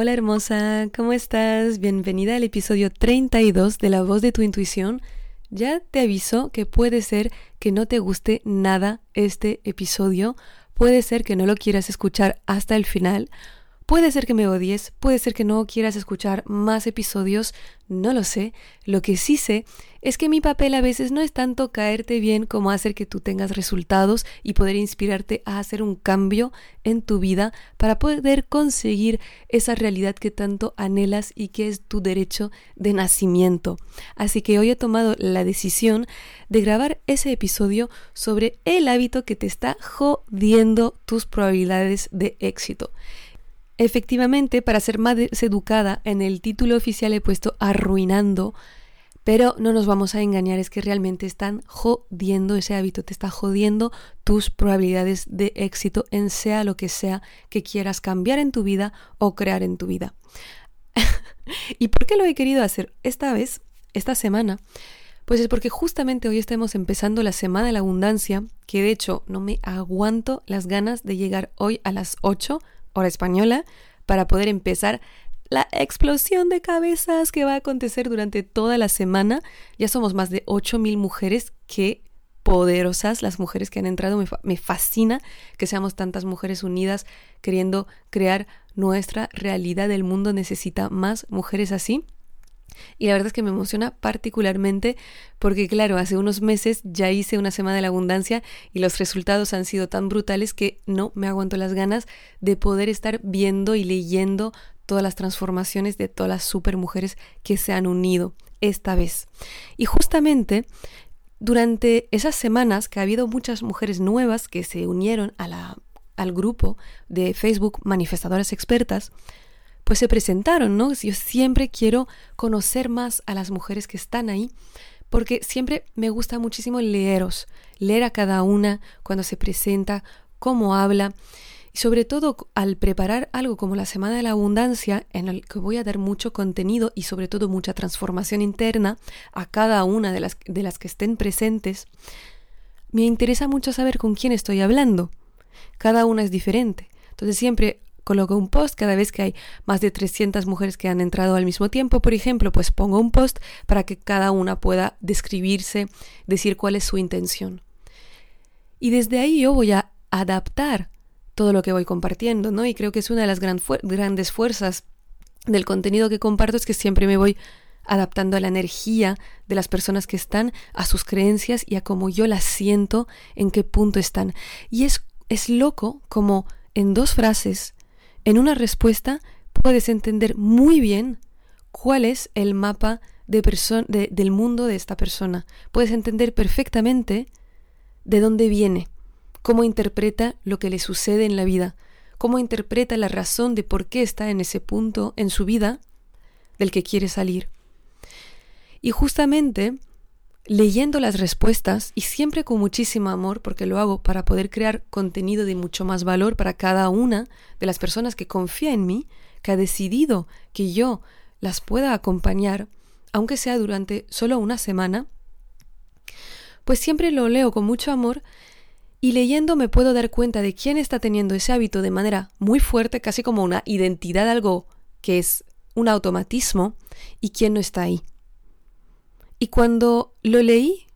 Hola hermosa, ¿cómo estás? Bienvenida al episodio 32 de La voz de tu intuición. Ya te aviso que puede ser que no te guste nada este episodio, puede ser que no lo quieras escuchar hasta el final, puede ser que me odies, puede ser que no quieras escuchar más episodios, no lo sé. Lo que sí sé es que mi papel a veces no es tanto caerte bien como hacer que tú tengas resultados y poder inspirarte a hacer un cambio en tu vida para poder conseguir esa realidad que tanto anhelas y que es tu derecho de nacimiento. Así que hoy he tomado la decisión de grabar ese episodio sobre el hábito que te está jodiendo tus probabilidades de éxito. Efectivamente, para ser más educada, en el título oficial he puesto arruinando, pero no nos vamos a engañar, es que realmente están jodiendo ese hábito, te está jodiendo tus probabilidades de éxito en sea lo que sea que quieras cambiar en tu vida o crear en tu vida. ¿Y por qué lo he querido hacer esta vez, esta semana? Pues es porque justamente hoy estamos empezando la Semana de la Abundancia, que de hecho no me aguanto las ganas de llegar hoy a las 8 hora española, para poder empezar la explosión de cabezas que va a acontecer durante toda la semana. Ya somos más de 8.000 mujeres que poderosas las mujeres que han entrado. Me, me, fascina que seamos tantas mujeres unidas queriendo crear nuestra realidad. El mundo necesita más mujeres así. Y la verdad es que me emociona particularmente porque, claro, hace unos meses ya hice una semana de la abundancia y los resultados han sido tan brutales que no me aguanto las ganas de poder estar viendo y leyendo todas las transformaciones de todas las super mujeres que se han unido esta vez. Y justamente durante esas semanas que ha habido muchas mujeres nuevas que se unieron a la, al grupo de Facebook Manifestadoras Expertas, pues se presentaron, ¿no? Yo siempre quiero conocer más a las mujeres que están ahí, porque siempre me gusta muchísimo leeros, leer a cada una cuando se presenta, cómo habla, sobre todo al preparar algo como la Semana de la Abundancia, en el que voy a dar mucho contenido y sobre todo mucha transformación interna a cada una de las, de las que estén presentes, me interesa mucho saber con quién estoy hablando. Cada una es diferente. Entonces siempre coloco un post cada vez que hay más de 300 mujeres que han entrado al mismo tiempo, por ejemplo, pues pongo un post para que cada una pueda describirse, decir cuál es su intención. Y desde ahí yo voy a adaptar todo lo que voy compartiendo, ¿no? Y creo que es una de las grandes fuerzas del contenido que comparto, es que siempre me voy adaptando a la energía de las personas que están, a sus creencias y a cómo yo las siento, en qué punto están. Y es, es loco como en dos frases en una respuesta puedes entender muy bien cuál es el mapa de del mundo de esta persona. Puedes entender perfectamente de dónde viene, cómo interpreta lo que le sucede en la vida, cómo interpreta la razón de por qué está en ese punto en su vida del que quiere salir. Y justamente leyendo las respuestas y siempre con muchísimo amor, porque lo hago para poder crear contenido de mucho más valor para cada una de las personas que confía en mí, que ha decidido que yo las pueda acompañar, aunque sea durante solo una semana, pues siempre lo leo con mucho amor y leyendo me puedo dar cuenta de quién está teniendo ese hábito de manera muy fuerte, casi como una identidad, algo que es un automatismo, y quién no está ahí. Y cuando lo leí,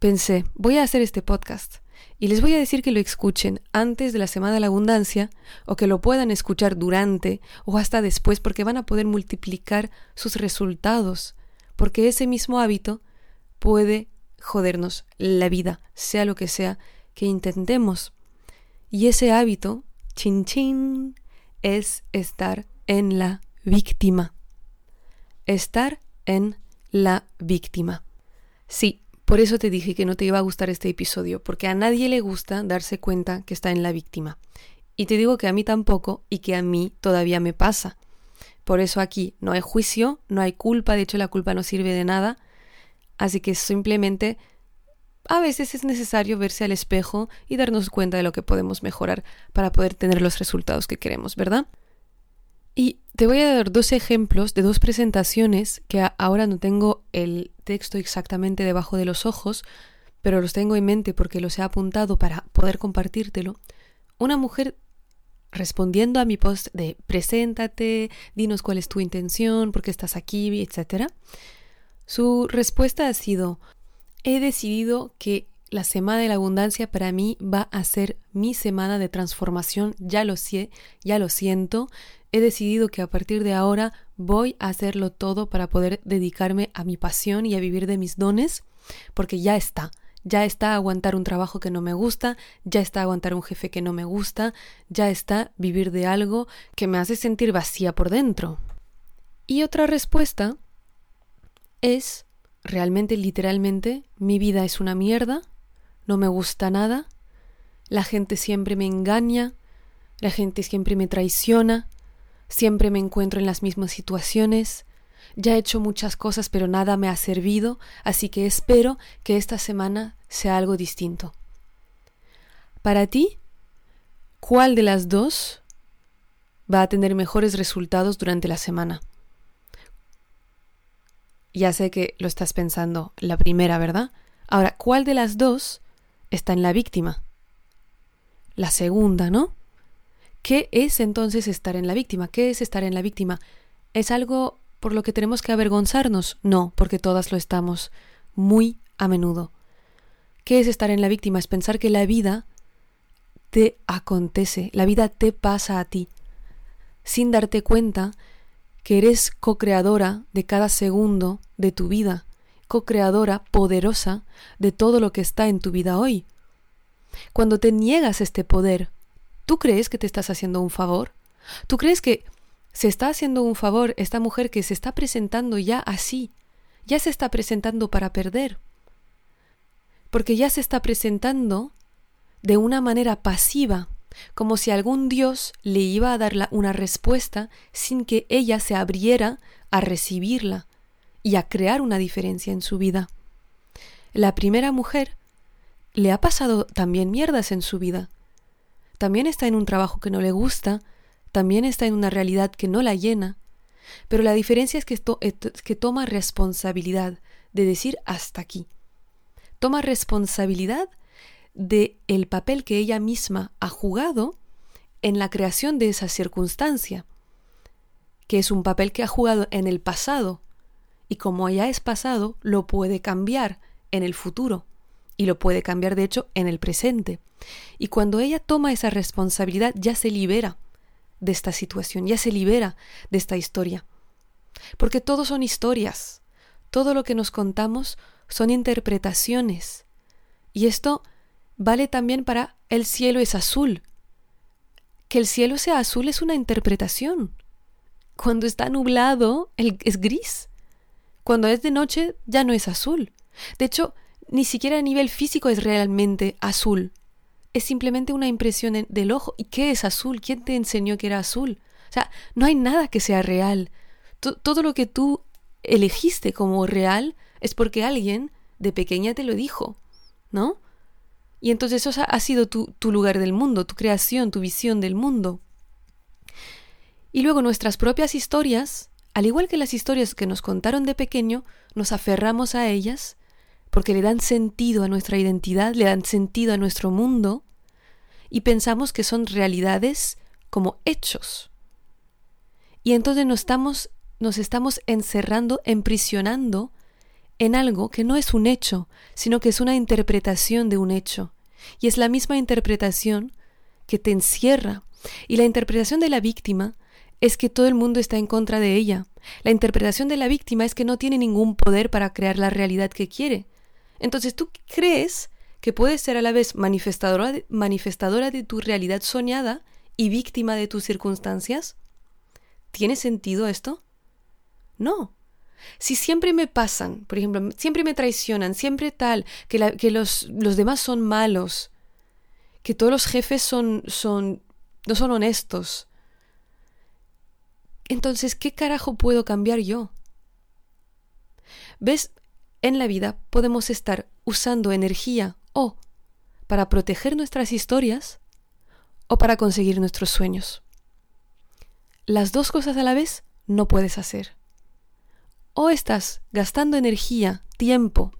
pensé, voy a hacer este podcast y les voy a decir que lo escuchen antes de la Semana de la Abundancia o que lo puedan escuchar durante o hasta después porque van a poder multiplicar sus resultados, porque ese mismo hábito puede jodernos la vida, sea lo que sea que intentemos. Y ese hábito, chin chin, es estar en la víctima. Estar en la víctima. Sí, por eso te dije que no te iba a gustar este episodio, porque a nadie le gusta darse cuenta que está en la víctima. Y te digo que a mí tampoco y que a mí todavía me pasa. Por eso aquí no hay juicio, no hay culpa, de hecho la culpa no sirve de nada. Así que simplemente a veces es necesario verse al espejo y darnos cuenta de lo que podemos mejorar para poder tener los resultados que queremos, ¿verdad? Y te voy a dar dos ejemplos de dos presentaciones que ahora no tengo el texto exactamente debajo de los ojos, pero los tengo en mente porque los he apuntado para poder compartírtelo. Una mujer respondiendo a mi post de preséntate, dinos cuál es tu intención, por qué estás aquí, etc. Su respuesta ha sido he decidido que la semana de la abundancia para mí va a ser mi semana de transformación, ya lo sé, ya lo siento, he decidido que a partir de ahora voy a hacerlo todo para poder dedicarme a mi pasión y a vivir de mis dones, porque ya está, ya está aguantar un trabajo que no me gusta, ya está aguantar un jefe que no me gusta, ya está vivir de algo que me hace sentir vacía por dentro. Y otra respuesta es realmente literalmente mi vida es una mierda, no me gusta nada, la gente siempre me engaña, la gente siempre me traiciona, siempre me encuentro en las mismas situaciones, ya he hecho muchas cosas pero nada me ha servido, así que espero que esta semana sea algo distinto. Para ti, ¿cuál de las dos va a tener mejores resultados durante la semana? Ya sé que lo estás pensando, la primera, ¿verdad? Ahora, ¿cuál de las dos está en la víctima? La segunda, ¿no? ¿Qué es entonces estar en la víctima? ¿Qué es estar en la víctima? ¿Es algo por lo que tenemos que avergonzarnos? No, porque todas lo estamos, muy a menudo. ¿Qué es estar en la víctima? Es pensar que la vida te acontece, la vida te pasa a ti, sin darte cuenta que eres co-creadora de cada segundo de tu vida, co-creadora poderosa de todo lo que está en tu vida hoy. Cuando te niegas este poder, ¿tú crees que te estás haciendo un favor? ¿Tú crees que se está haciendo un favor esta mujer que se está presentando ya así? Ya se está presentando para perder. Porque ya se está presentando de una manera pasiva, como si algún dios le iba a dar una respuesta sin que ella se abriera a recibirla y a crear una diferencia en su vida. La primera mujer le ha pasado también mierdas en su vida. También está en un trabajo que no le gusta, también está en una realidad que no la llena, pero la diferencia es que, que toma responsabilidad de decir hasta aquí. Toma responsabilidad de el papel que ella misma ha jugado en la creación de esa circunstancia, que es un papel que ha jugado en el pasado y como ya es pasado, lo puede cambiar en el futuro y lo puede cambiar de hecho en el presente. Y cuando ella toma esa responsabilidad ya se libera de esta situación, ya se libera de esta historia. Porque todo son historias, todo lo que nos contamos son interpretaciones. Y esto vale también para el cielo es azul. Que el cielo sea azul es una interpretación. Cuando está nublado, es gris. Cuando es de noche, ya no es azul. De hecho, ni siquiera a nivel físico es realmente azul. Es simplemente una impresión del ojo. ¿Y qué es azul? ¿Quién te enseñó que era azul? O sea, no hay nada que sea real. todo lo que tú elegiste como real es porque alguien de pequeña te lo dijo, ¿no? Y entonces eso ha sido tu, tu lugar del mundo, tu creación, tu visión del mundo. Y luego nuestras propias historias, al igual que las historias que nos contaron de pequeño, nos aferramos a ellas porque le dan sentido a nuestra identidad, le dan sentido a nuestro mundo y pensamos que son realidades como hechos. Y entonces nos estamos, nos estamos encerrando, emprisionando en algo que no es un hecho, sino que es una interpretación de un hecho. Y es la misma interpretación que te encierra. Y la interpretación de la víctima es que todo el mundo está en contra de ella. La interpretación de la víctima es que no tiene ningún poder para crear la realidad que quiere. Entonces tú crees que puedes ser a la vez manifestadora de, manifestadora de tu realidad soñada y víctima de tus circunstancias. ¿Tiene sentido esto? No. Si siempre me pasan, por ejemplo, siempre me traicionan, siempre tal, que, los, los, demás son malos, que todos los jefes son, son, no son honestos, entonces, ¿qué carajo puedo cambiar yo? ¿Ves? En la vida podemos estar usando energía o para proteger nuestras historias o para conseguir nuestros sueños. Las dos cosas a la vez no puedes hacer. O estás gastando energía, tiempo,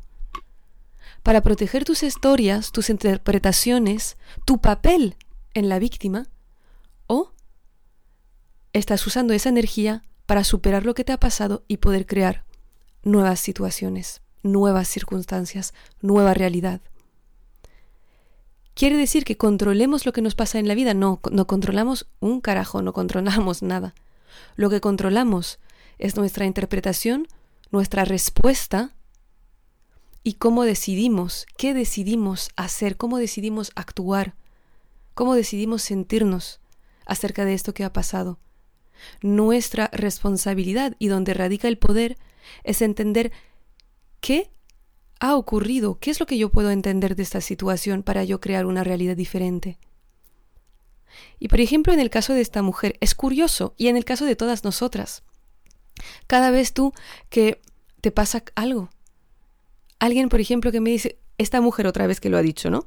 para proteger tus historias, tus interpretaciones, tu papel en la víctima, o estás usando esa energía para superar lo que te ha pasado y poder crear nuevas situaciones, nuevas circunstancias, nueva realidad. ¿Quiere decir que controlemos lo que nos pasa en la vida? No, no controlamos un carajo, no controlamos nada. Lo que controlamos es nuestra interpretación, nuestra respuesta y cómo decidimos, qué decidimos hacer, cómo decidimos actuar, cómo decidimos sentirnos acerca de esto que ha pasado. Nuestra responsabilidad y donde radica el poder es entender qué ha ocurrido, qué es lo que yo puedo entender de esta situación para yo crear una realidad diferente. Y por ejemplo, en el caso de esta mujer, es curioso, y en el caso de todas nosotras, cada vez tú que te pasa algo, alguien, por ejemplo, que me dice, esta mujer otra vez que lo ha dicho, ¿no?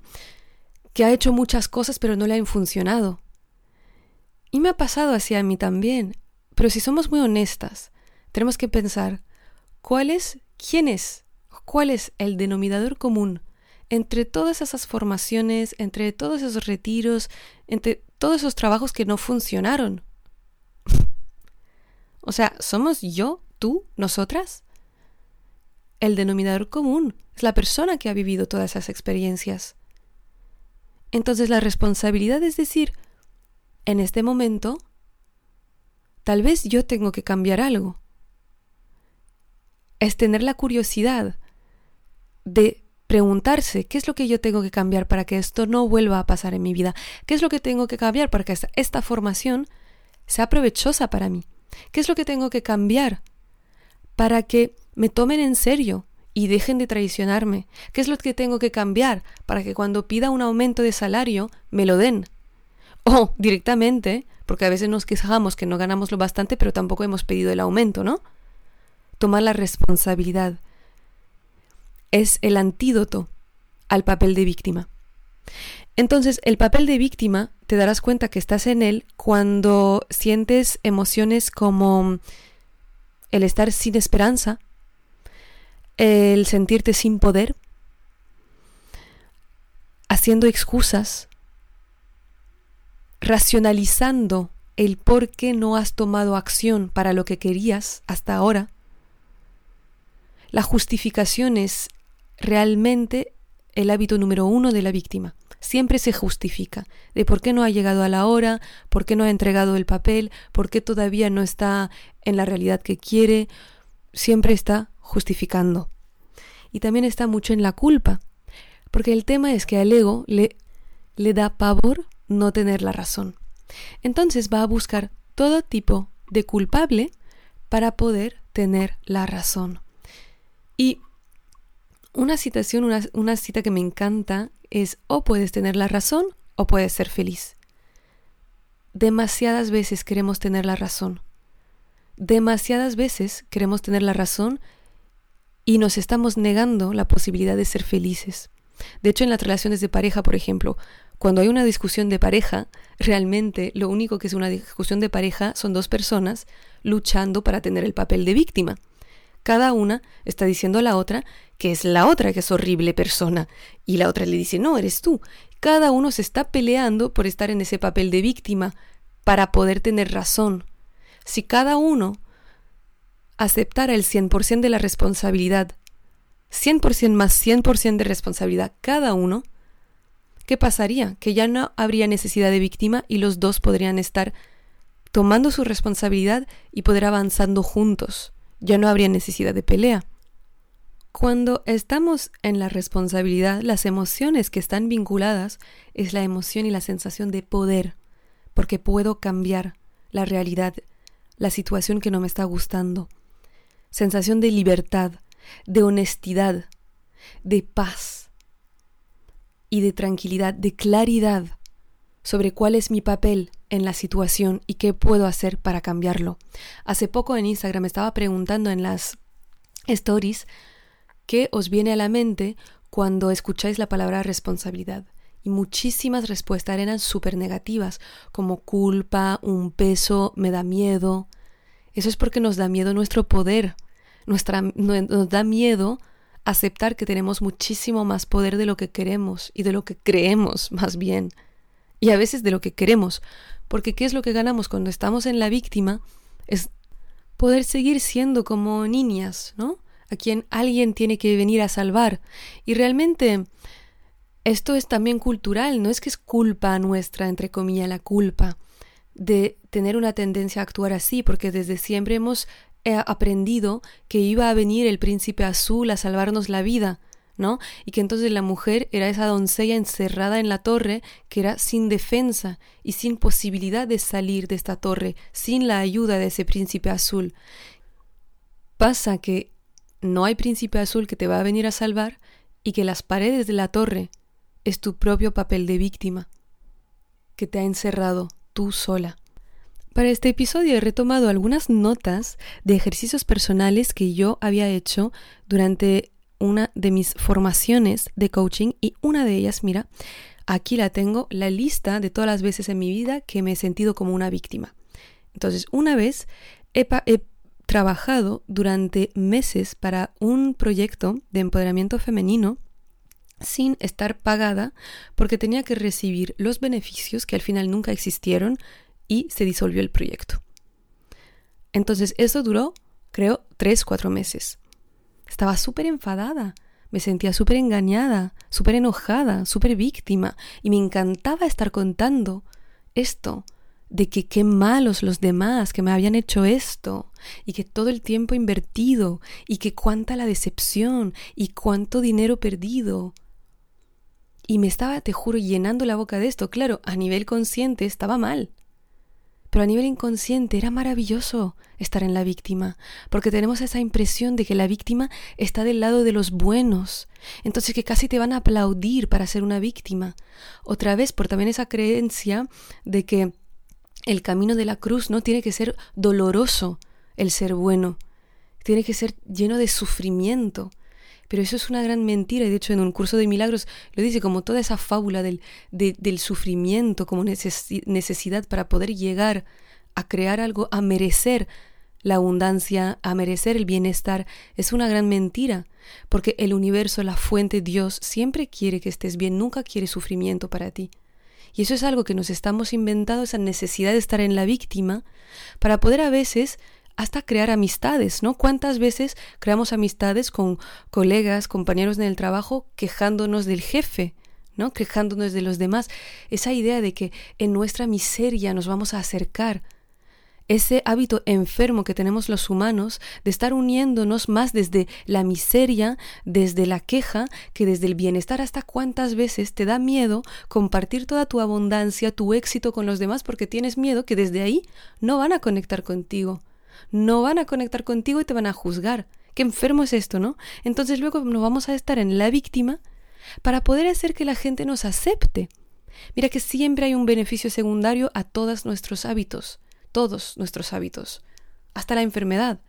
Que ha hecho muchas cosas pero no le han funcionado. Y me ha pasado así a mí también. Pero si somos muy honestas, tenemos que pensar, ¿cuál es, quién es, cuál es el denominador común entre todas esas formaciones, entre todos esos retiros, entre todos esos trabajos que no funcionaron? O sea, ¿somos yo, tú, nosotras? El denominador común es la persona que ha vivido todas esas experiencias. Entonces la responsabilidad es decir, en este momento, tal vez yo tengo que cambiar algo. Es tener la curiosidad de preguntarse qué es lo que yo tengo que cambiar para que esto no vuelva a pasar en mi vida, qué es lo que tengo que cambiar para que esta formación sea provechosa para mí, qué es lo que tengo que cambiar para que me tomen en serio y dejen de traicionarme, qué es lo que tengo que cambiar para que cuando pida un aumento de salario me lo den, o directamente, porque a veces nos quejamos que no ganamos lo bastante, pero tampoco hemos pedido el aumento, ¿no? Tomar la responsabilidad es el antídoto al papel de víctima. Entonces, el papel de víctima te darás cuenta que estás en él cuando sientes emociones como el estar sin esperanza, el sentirte sin poder, haciendo excusas, racionalizando el por qué no has tomado acción para lo que querías hasta ahora, la justificación es realmente el hábito número uno de la víctima. Siempre se justifica de por qué no ha llegado a la hora, por qué no ha entregado el papel, por qué todavía no está en la realidad que quiere. Siempre está justificando. Y también está mucho en la culpa, porque el tema es que al ego le, le da pavor no tener la razón. Entonces va a buscar todo tipo de culpable para poder tener la razón. Y una una, cita que me encanta es o puedes tener la razón o puedes ser feliz. Demasiadas veces queremos tener la razón. Demasiadas veces queremos tener la razón y nos estamos negando la posibilidad de ser felices. De hecho, en las relaciones de pareja, por ejemplo, cuando hay una discusión de pareja, realmente lo único que es una discusión de pareja son dos personas luchando para tener el papel de víctima. Cada una está diciendo a la otra que es la otra que es horrible persona y la otra le dice, no, eres tú. Cada uno se está peleando por estar en ese papel de víctima para poder tener razón. Si cada uno aceptara el 100% de la responsabilidad, 100% más 100% de responsabilidad cada uno, ¿qué pasaría? Que ya no habría necesidad de víctima y los dos podrían estar tomando su responsabilidad y poder avanzando juntos. Ya no habría necesidad de pelea. Cuando estamos en la responsabilidad, las emociones que están vinculadas es la emoción y la sensación de poder, porque puedo cambiar la realidad, la situación que no me está gustando. Sensación de libertad, de honestidad, de paz y de tranquilidad, de claridad. sobre cuál es mi papel en la situación y qué puedo hacer para cambiarlo. Hace poco en Instagram estaba preguntando en las stories qué os viene a la mente cuando escucháis la palabra responsabilidad. Y muchísimas respuestas eran súper negativas, como culpa, un peso, me da miedo. Eso es porque nos da miedo nuestro poder, nuestra, nos da miedo aceptar que tenemos muchísimo más poder de lo que queremos y de lo que creemos más bien. Y a veces de lo que queremos, porque ¿qué es lo que ganamos cuando estamos en la víctima? Es poder seguir siendo como niñas, ¿no? A quien alguien tiene que venir a salvar. Y realmente esto es también cultural, no es que es culpa nuestra, entre comillas, la culpa de tener una tendencia a actuar así, porque desde siempre hemos eh, aprendido que iba a venir el príncipe azul a salvarnos la vida, ¿no? Y que entonces la mujer era esa doncella encerrada en la torre que era sin defensa y sin posibilidad de salir de esta torre, sin la ayuda de ese príncipe azul. Pasa que no hay príncipe azul que te va a venir a salvar y que las paredes de la torre es tu propio papel de víctima, que te ha encerrado tú sola. Para este episodio he retomado algunas notas de ejercicios personales que yo había hecho durante una de mis formaciones de coaching y una de ellas, mira, aquí la tengo, la lista de todas las veces en mi vida que me he sentido como una víctima. Entonces, una vez he, trabajado durante meses para un proyecto de empoderamiento femenino sin estar pagada porque tenía que recibir los beneficios que al final nunca existieron y se disolvió el proyecto. Entonces eso duró, creo, tres, cuatro meses. Estaba súper enfadada, me sentía súper engañada, súper enojada, súper víctima, y me encantaba estar contando esto, de que qué malos los demás que me habían hecho esto, y que todo el tiempo invertido, y que cuánta la decepción, y cuánto dinero perdido. Y me estaba, te juro, llenando la boca de esto. Claro, a nivel consciente estaba mal. Pero a nivel inconsciente era maravilloso estar en la víctima, porque tenemos esa impresión de que la víctima está del lado de los buenos, entonces que casi te van a aplaudir para ser una víctima. Otra vez, por también esa creencia de que el camino de la cruz no tiene que ser doloroso el ser bueno, tiene que ser lleno de sufrimiento. Pero eso es una gran mentira y de hecho en un curso de milagros lo dice como toda esa fábula del, del sufrimiento como necesidad para poder llegar a crear algo, a merecer la abundancia, a merecer el bienestar, es una gran mentira, porque el universo, la fuente, Dios, siempre quiere que estés bien, nunca quiere sufrimiento para ti. Y eso es algo que nos estamos inventando, esa necesidad de estar en la víctima, para poder a veces hasta crear amistades, ¿no? ¿Cuántas veces creamos amistades con colegas, compañeros en el trabajo, quejándonos del jefe, ¿no? Quejándonos de los demás. Esa idea de que en nuestra miseria nos vamos a acercar. Ese hábito enfermo que tenemos los humanos de estar uniéndonos más desde la miseria, desde la queja, que desde el bienestar hasta cuántas veces te da miedo compartir toda tu abundancia, tu éxito con los demás porque tienes miedo que desde ahí no van a conectar contigo no van a conectar contigo y te van a juzgar. Qué enfermo es esto, ¿no? Entonces luego nos vamos a estar en la víctima para poder hacer que la gente nos acepte. Mira que siempre hay un beneficio secundario a todos nuestros hábitos, todos nuestros hábitos, hasta la enfermedad,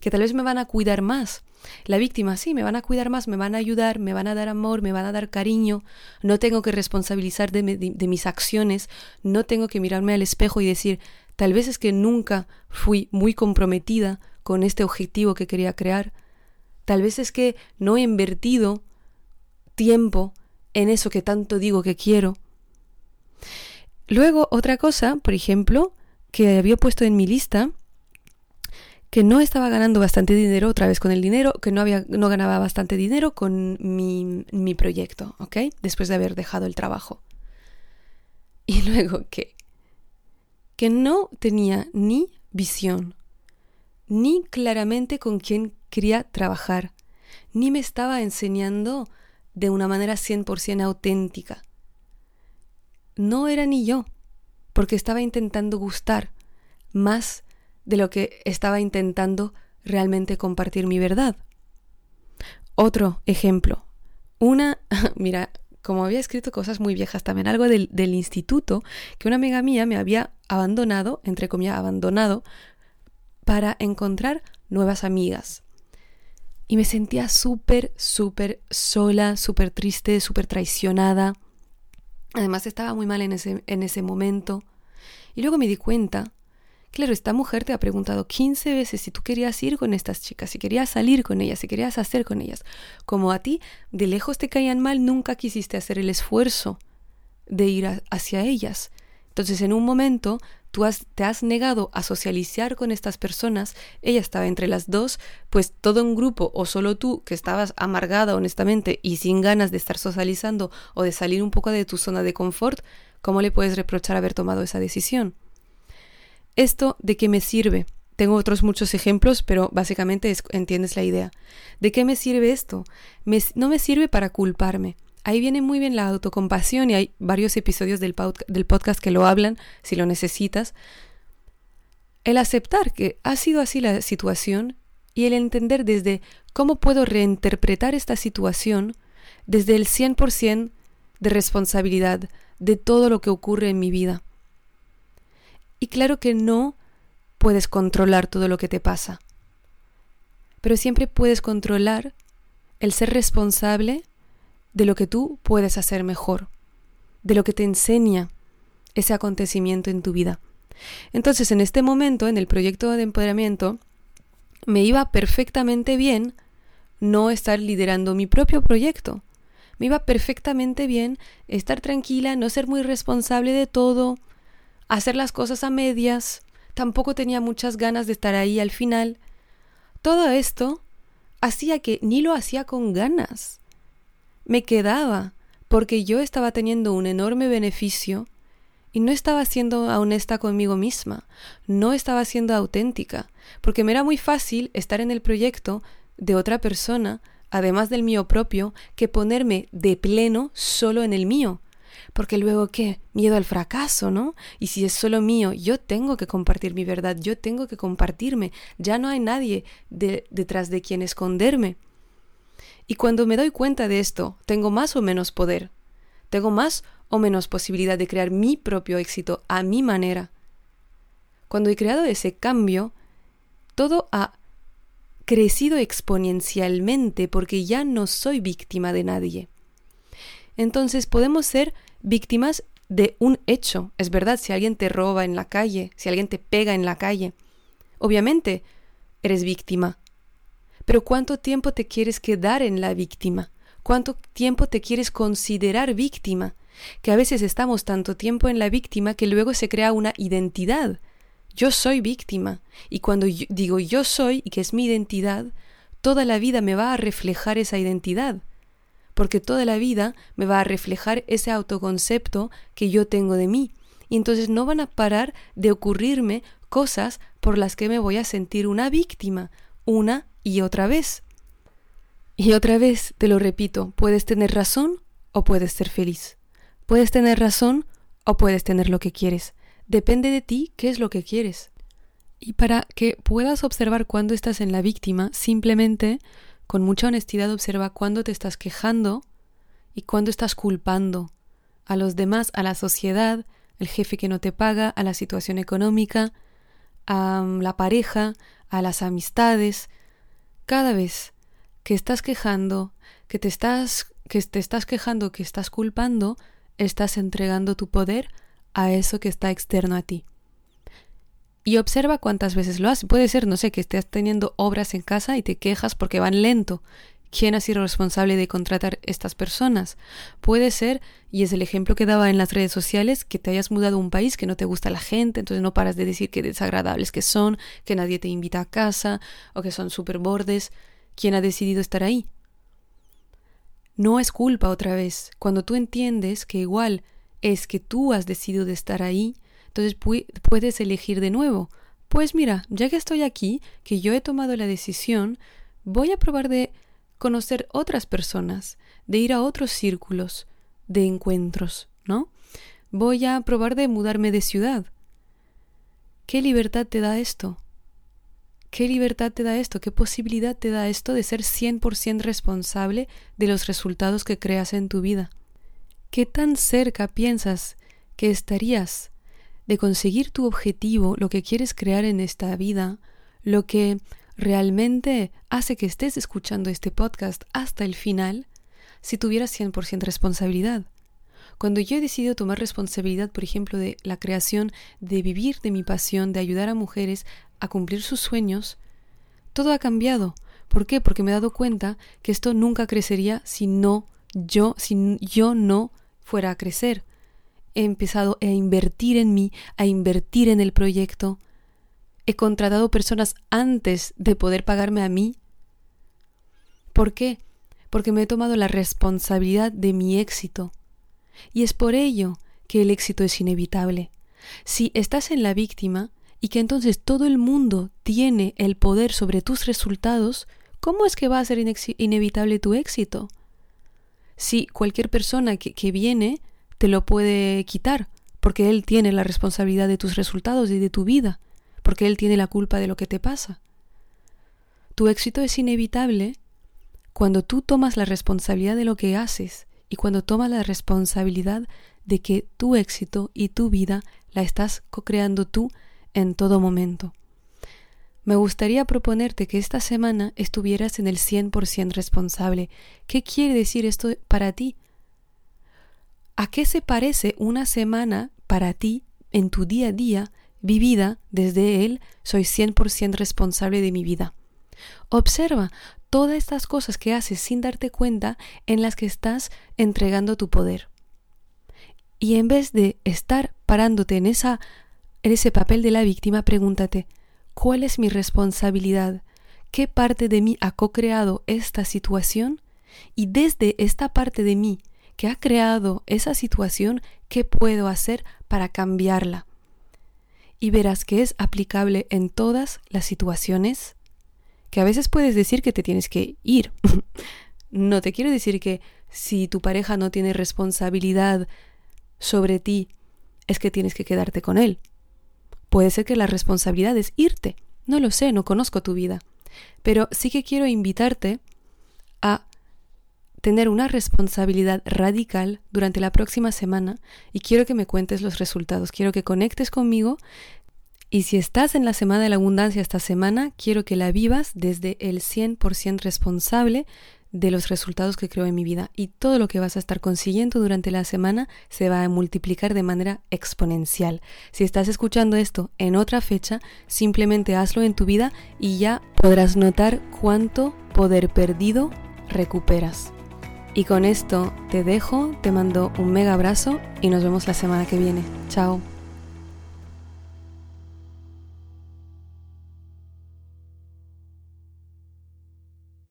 que tal vez me van a cuidar más. La víctima, sí, me van a cuidar más, me van a ayudar, me van a dar amor, me van a dar cariño, no tengo que responsabilizar de, de mis acciones, no tengo que mirarme al espejo y decir, Tal vez es que nunca fui muy comprometida con este objetivo que quería crear. Tal vez es que no he invertido tiempo en eso que tanto digo que quiero. Luego, otra cosa, por ejemplo, que había puesto en mi lista, que no estaba ganando bastante dinero otra vez con el dinero, que no, había, no ganaba bastante dinero con mi, mi proyecto, ¿ok? Después de haber dejado el trabajo. Y luego que que no tenía ni visión, ni claramente con quién quería trabajar, ni me estaba enseñando de una manera 100% auténtica. No era ni yo, porque estaba intentando gustar más de lo que estaba intentando realmente compartir mi verdad. Otro ejemplo. Una, mira, como había escrito cosas muy viejas también, algo del, del instituto, que una amiga mía me había abandonado, entre comillas, abandonado, para encontrar nuevas amigas. Y me sentía súper, súper sola, súper triste, súper traicionada. Además estaba muy mal en ese, en ese momento. Y luego me di cuenta, claro, esta mujer te ha preguntado 15 veces si tú querías ir con estas chicas, si querías salir con ellas, si querías hacer con ellas. Como a ti de lejos te caían mal, nunca quisiste hacer el esfuerzo de ir hacia ellas. Entonces en un momento tú te has negado a socializar con estas personas, ella estaba entre las dos, pues todo un grupo o solo tú que estabas amargada honestamente y sin ganas de estar socializando o de salir un poco de tu zona de confort, ¿cómo le puedes reprochar haber tomado esa decisión? ¿Esto de qué me sirve? Tengo otros muchos ejemplos, pero básicamente entiendes la idea. ¿De qué me sirve esto? no me sirve para culparme ahí viene muy bien la autocompasión y hay varios episodios del, del podcast que lo hablan si lo necesitas. El aceptar que ha sido así la situación y el entender desde cómo puedo reinterpretar esta situación desde el 100% de responsabilidad de todo lo que ocurre en mi vida. Y claro que no puedes controlar todo lo que te pasa, pero siempre puedes controlar el ser responsable de lo que tú puedes hacer mejor, de lo que te enseña ese acontecimiento en tu vida. Entonces, en este momento, en el proyecto de empoderamiento, me iba perfectamente bien no estar liderando mi propio proyecto. Me iba perfectamente bien estar tranquila, no ser muy responsable de todo, hacer las cosas a medias, tampoco tenía muchas ganas de estar ahí al final. Todo esto hacía que ni lo hacía con ganas, me quedaba porque yo estaba teniendo un enorme beneficio y no estaba siendo honesta conmigo misma, no estaba siendo auténtica, porque me era muy fácil estar en el proyecto de otra persona, además del mío propio, que ponerme de pleno solo en el mío. Porque luego, ¿qué? Miedo al fracaso, ¿no? Y si es solo mío, yo tengo que compartir mi verdad, yo tengo que compartirme, ya no hay nadie detrás de quien esconderme. Y cuando me doy cuenta de esto, tengo más o menos poder. Tengo más o menos posibilidad de crear mi propio éxito a mi manera. Cuando he creado ese cambio, todo ha crecido exponencialmente porque ya no soy víctima de nadie. Entonces podemos ser víctimas de un hecho. Es verdad, si alguien te roba en la calle, si alguien te pega en la calle, obviamente eres víctima. Pero ¿cuánto tiempo te quieres quedar en la víctima? ¿Cuánto tiempo te quieres considerar víctima? Que a veces estamos tanto tiempo en la víctima que luego se crea una identidad. Yo soy víctima. Y cuando digo yo soy y que es mi identidad, toda la vida me va a reflejar esa identidad. Porque toda la vida me va a reflejar ese autoconcepto que yo tengo de mí. Y entonces no van a parar de ocurrirme cosas por las que me voy a sentir una víctima, una y otra vez. Y otra vez, te lo repito, puedes tener razón o puedes ser feliz. Puedes tener razón o puedes tener lo que quieres. Depende de ti qué es lo que quieres. Y para que puedas observar cuándo estás en la víctima, simplemente, con mucha honestidad, observa cuándo te estás quejando y cuándo estás culpando a los demás, a la sociedad, al jefe que no te paga, a la situación económica, a la pareja, a las amistades, cada vez que estás quejando, que te estás, que te estás quejando, que estás culpando, estás entregando tu poder a eso que está externo a ti. Y observa cuántas veces lo haces. Puede ser, no sé, que estés teniendo obras en casa y te quejas porque van lento. ¿Quién ha sido responsable de contratar estas personas? Puede ser, y es el ejemplo que daba en las redes sociales, que te hayas mudado a un país que no te gusta la gente, entonces no paras de decir que desagradables que son, que nadie te invita a casa, o que son súper bordes. ¿Quién ha decidido estar ahí? No es culpa otra vez. Cuando tú entiendes que igual es que tú has decidido de estar ahí, entonces puedes elegir de nuevo. Pues mira, ya que estoy aquí, que yo he tomado la decisión, voy a probar de conocer otras personas, de ir a otros círculos de encuentros, ¿no? Voy a probar de mudarme de ciudad. ¿Qué libertad te da esto? ¿Qué libertad te da esto? ¿Qué posibilidad te da esto de ser 100% responsable de los resultados que creas en tu vida? ¿Qué tan cerca piensas que estarías de conseguir tu objetivo, lo que quieres crear en esta vida, lo que realmente hace que estés escuchando este podcast hasta el final, si tuvieras 100% responsabilidad? Cuando yo he decidido tomar responsabilidad, por ejemplo, de la creación, de vivir de mi pasión, de ayudar a mujeres a cumplir sus sueños, todo ha cambiado. ¿Por qué? Porque me he dado cuenta que esto nunca crecería si no yo, si yo no fuera a crecer. He empezado a invertir en mí, a invertir en el proyecto. He contratado personas antes de poder pagarme a mí. ¿Por qué? Porque me he tomado la responsabilidad de mi éxito. Y es por ello que el éxito es inevitable. Si estás en la víctima y que entonces todo el mundo tiene el poder sobre tus resultados, ¿cómo es que va a ser inevitable tu éxito? Si cualquier persona que, viene te lo puede quitar, porque él tiene la responsabilidad de tus resultados y de tu vida, porque él tiene la culpa de lo que te pasa. Tu éxito es inevitable cuando tú tomas la responsabilidad de lo que haces y cuando tomas la responsabilidad de que tu éxito y tu vida la estás co-creando tú en todo momento. Me gustaría proponerte que esta semana estuvieras en el 100% responsable. ¿Qué quiere decir esto para ti? ¿A qué se parece una semana para ti en tu día a día vivida desde él soy 100% responsable de mi vida? Observa todas estas cosas que haces sin darte cuenta en las que estás entregando tu poder. Y en vez de estar parándote en, esa, en ese papel de la víctima, pregúntate, ¿cuál es mi responsabilidad? ¿Qué parte de mí ha co-creado esta situación? Y desde esta parte de mí que ha creado esa situación, ¿qué puedo hacer para cambiarla? Y verás que es aplicable en todas las situaciones que a veces puedes decir que te tienes que ir. no te quiero decir que si tu pareja no tiene responsabilidad sobre ti, es que tienes que quedarte con él. Puede ser que la responsabilidad es irte. No lo sé, no conozco tu vida. Pero sí que quiero invitarte a tener una responsabilidad radical durante la próxima semana y quiero que me cuentes los resultados. Quiero que conectes conmigo y si estás en la semana de la abundancia esta semana, quiero que la vivas desde el 100% responsable de los resultados que creo en mi vida y todo lo que vas a estar consiguiendo durante la semana se va a multiplicar de manera exponencial. Si estás escuchando esto en otra fecha, simplemente hazlo en tu vida y ya podrás notar cuánto poder perdido recuperas. Y con esto te dejo, te mando un mega abrazo y nos vemos la semana que viene. Chao.